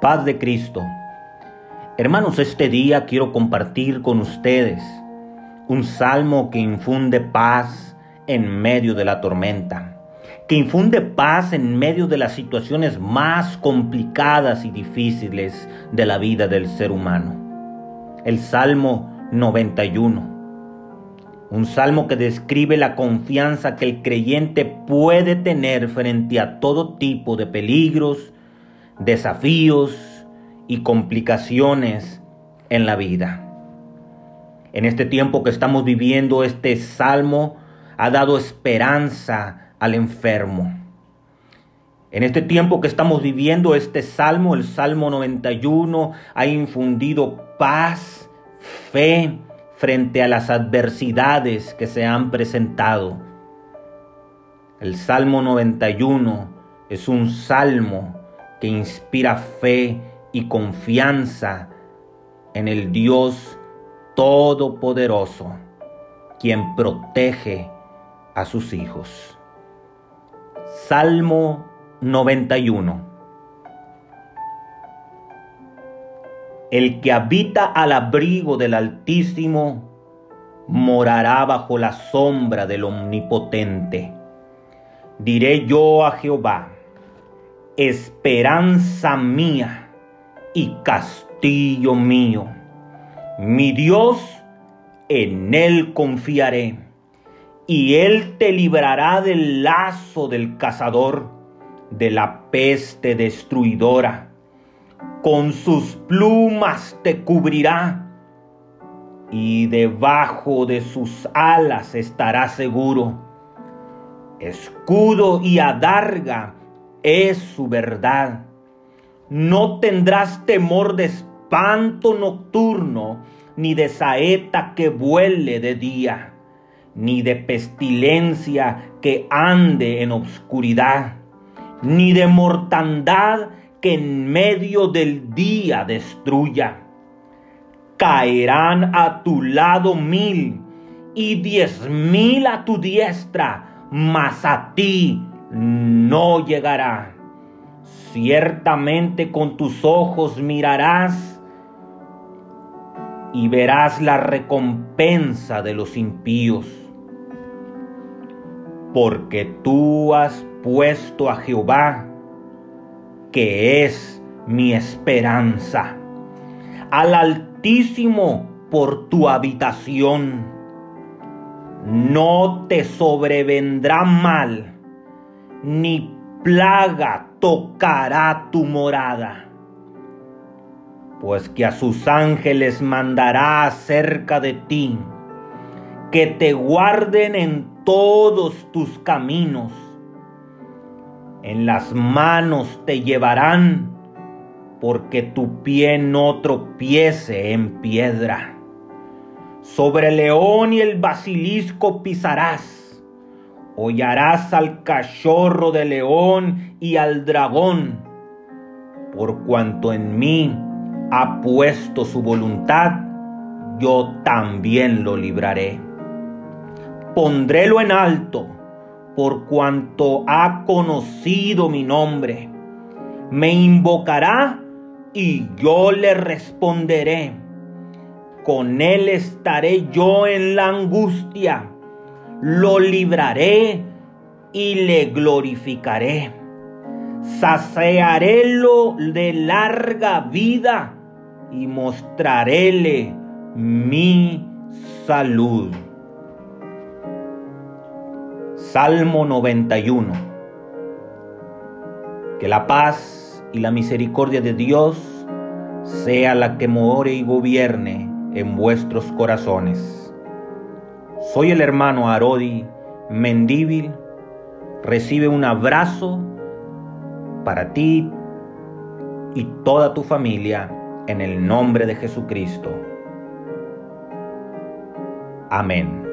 Paz de Cristo. Hermanos, este día quiero compartir con ustedes un salmo que infunde paz en medio de la tormenta, que infunde paz en medio de las situaciones más complicadas y difíciles de la vida del ser humano. El Salmo 91. Un salmo que describe la confianza que el creyente puede tener frente a todo tipo de peligros, desafíos y complicaciones en la vida. En este tiempo que estamos viviendo, este salmo ha dado esperanza al enfermo. En este tiempo que estamos viviendo, este salmo, el Salmo 91, ha infundido paz, fe, frente a las adversidades que se han presentado. El Salmo 91 es un salmo que inspira fe y confianza en el Dios Todopoderoso, quien protege a sus hijos. Salmo 91 El que habita al abrigo del Altísimo morará bajo la sombra del Omnipotente. Diré yo a Jehová, esperanza mía y castillo mío. Mi Dios, en Él confiaré, y Él te librará del lazo del cazador, de la peste destruidora. Con sus plumas te cubrirá, y debajo de sus alas estará seguro. Escudo y adarga es su verdad. No tendrás temor de espanto nocturno, ni de saeta que vuele de día, ni de pestilencia que ande en obscuridad, ni de mortandad que en medio del día destruya. Caerán a tu lado mil y diez mil a tu diestra, mas a ti no llegará. Ciertamente con tus ojos mirarás y verás la recompensa de los impíos. Porque tú has puesto a Jehová, que es mi esperanza, al Altísimo por tu habitación. No te sobrevendrá mal ni plaga tocará tu morada. Pues que a sus ángeles mandará acerca de ti, que te guarden en todos tus caminos. En las manos te llevarán, porque tu pie no tropiece en piedra. Sobre el león y el basilisco pisarás hollarás al cachorro de león y al dragón, por cuanto en mí ha puesto su voluntad, yo también lo libraré. Pondrélo en alto, por cuanto ha conocido mi nombre. Me invocará y yo le responderé. Con él estaré yo en la angustia lo libraré y le glorificaré. Saciarélo de larga vida y mostraréle mi salud. Salmo 91. Que la paz y la misericordia de Dios sea la que more y gobierne en vuestros corazones soy el hermano Arodi Mendíbil. Recibe un abrazo para ti y toda tu familia en el nombre de Jesucristo. Amén.